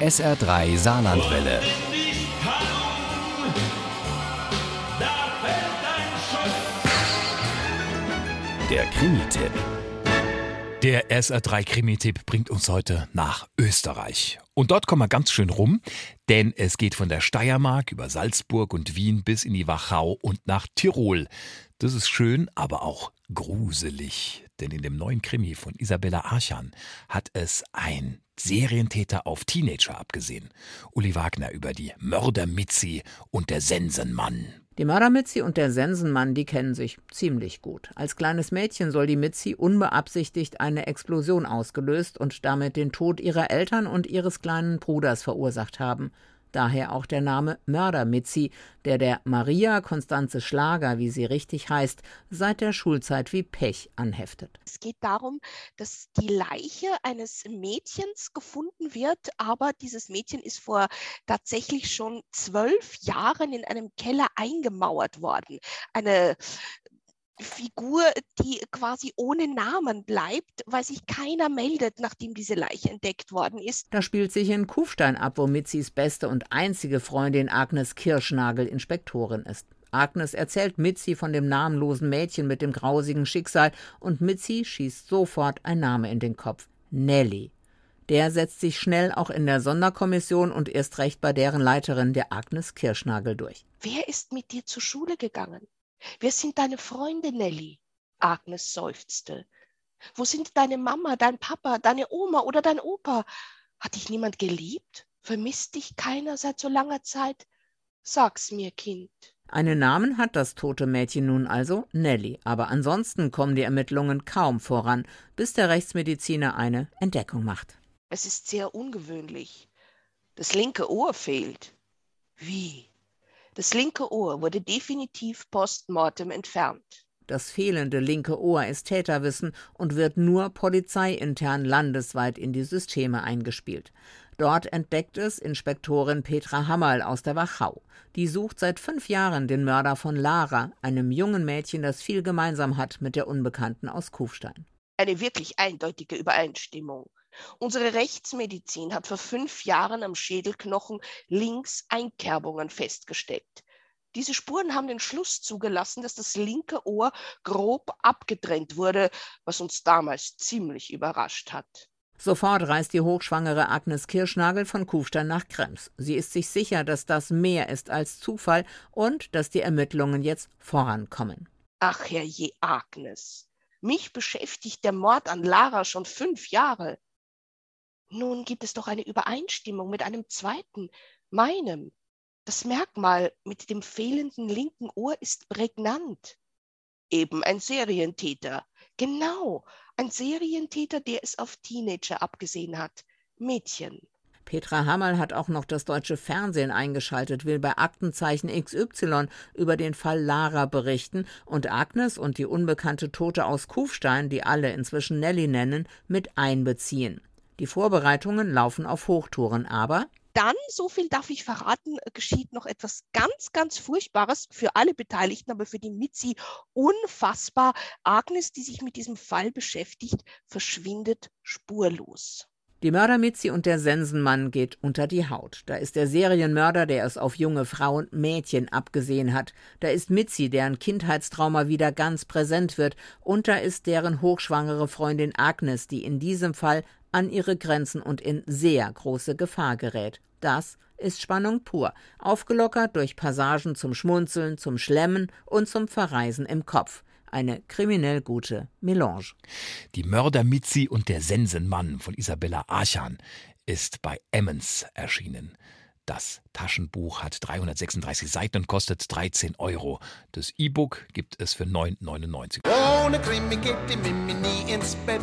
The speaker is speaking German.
SR3 Saarlandwelle. Der Krimi-Tipp. Der SR3 Krimi-Tipp bringt uns heute nach Österreich. Und dort kommen wir ganz schön rum, denn es geht von der Steiermark über Salzburg und Wien bis in die Wachau und nach Tirol. Das ist schön, aber auch gruselig. Denn in dem neuen Krimi von Isabella Archan hat es ein Serientäter auf Teenager abgesehen. Uli Wagner über die Mörder Mitzi und der Sensenmann. Die Mörder Mitzi und der Sensenmann, die kennen sich ziemlich gut. Als kleines Mädchen soll die Mitzi unbeabsichtigt eine Explosion ausgelöst und damit den Tod ihrer Eltern und ihres kleinen Bruders verursacht haben. Daher auch der Name Mörder-Mitzi, der der Maria Konstanze Schlager, wie sie richtig heißt, seit der Schulzeit wie Pech anheftet. Es geht darum, dass die Leiche eines Mädchens gefunden wird, aber dieses Mädchen ist vor tatsächlich schon zwölf Jahren in einem Keller eingemauert worden. Eine Figur, die quasi ohne Namen bleibt, weil sich keiner meldet, nachdem diese Leiche entdeckt worden ist. Da spielt sich in Kufstein ab, wo Mitzis beste und einzige Freundin Agnes Kirschnagel Inspektorin ist. Agnes erzählt Mitzi von dem namenlosen Mädchen mit dem grausigen Schicksal und Mitzi schießt sofort ein Name in den Kopf. Nelly. Der setzt sich schnell auch in der Sonderkommission und erst recht bei deren Leiterin, der Agnes Kirschnagel, durch. Wer ist mit dir zur Schule gegangen? Wir sind deine Freunde, Nelly. Agnes seufzte. Wo sind deine Mama, dein Papa, deine Oma oder dein Opa? Hat dich niemand geliebt? Vermisst dich keiner seit so langer Zeit? Sag's mir, Kind. Einen Namen hat das tote Mädchen nun also Nelly, aber ansonsten kommen die Ermittlungen kaum voran, bis der Rechtsmediziner eine Entdeckung macht. Es ist sehr ungewöhnlich. Das linke Ohr fehlt. Wie? Das linke Ohr wurde definitiv postmortem entfernt. Das fehlende linke Ohr ist Täterwissen und wird nur polizeiintern landesweit in die Systeme eingespielt. Dort entdeckt es Inspektorin Petra Hammerl aus der Wachau. Die sucht seit fünf Jahren den Mörder von Lara, einem jungen Mädchen, das viel gemeinsam hat mit der Unbekannten aus Kufstein. Eine wirklich eindeutige Übereinstimmung. Unsere Rechtsmedizin hat vor fünf Jahren am Schädelknochen links Einkerbungen festgestellt. Diese Spuren haben den Schluss zugelassen, dass das linke Ohr grob abgetrennt wurde, was uns damals ziemlich überrascht hat. Sofort reist die hochschwangere Agnes Kirschnagel von Kufstein nach Krems. Sie ist sich sicher, dass das mehr ist als Zufall und dass die Ermittlungen jetzt vorankommen. Ach herrje, Agnes. Mich beschäftigt der Mord an Lara schon fünf Jahre. Nun gibt es doch eine Übereinstimmung mit einem zweiten, meinem. Das Merkmal mit dem fehlenden linken Ohr ist prägnant. Eben ein Serientäter. Genau, ein Serientäter, der es auf Teenager abgesehen hat. Mädchen. Petra Hammerl hat auch noch das deutsche Fernsehen eingeschaltet, will bei Aktenzeichen XY über den Fall Lara berichten und Agnes und die unbekannte Tote aus Kufstein, die alle inzwischen Nelly nennen, mit einbeziehen. Die Vorbereitungen laufen auf Hochtouren, aber dann, so viel darf ich verraten, geschieht noch etwas ganz, ganz Furchtbares für alle Beteiligten, aber für die Mitzi unfassbar. Agnes, die sich mit diesem Fall beschäftigt, verschwindet spurlos. Die Mörder Mitzi und der Sensenmann geht unter die Haut. Da ist der Serienmörder, der es auf junge Frauen, Mädchen abgesehen hat. Da ist Mitzi, deren Kindheitstrauma wieder ganz präsent wird. Und da ist deren hochschwangere Freundin Agnes, die in diesem Fall an ihre Grenzen und in sehr große Gefahr gerät. Das ist Spannung pur, aufgelockert durch Passagen zum Schmunzeln, zum Schlemmen und zum Verreisen im Kopf. Eine kriminell gute Melange. Die Mörder Mitzi und der Sensenmann von Isabella Archan ist bei Emmons erschienen. Das Taschenbuch hat 336 Seiten und kostet 13 Euro. Das E-Book gibt es für 9,99. Ohne Krimi geht die Mimi nie ins Bett.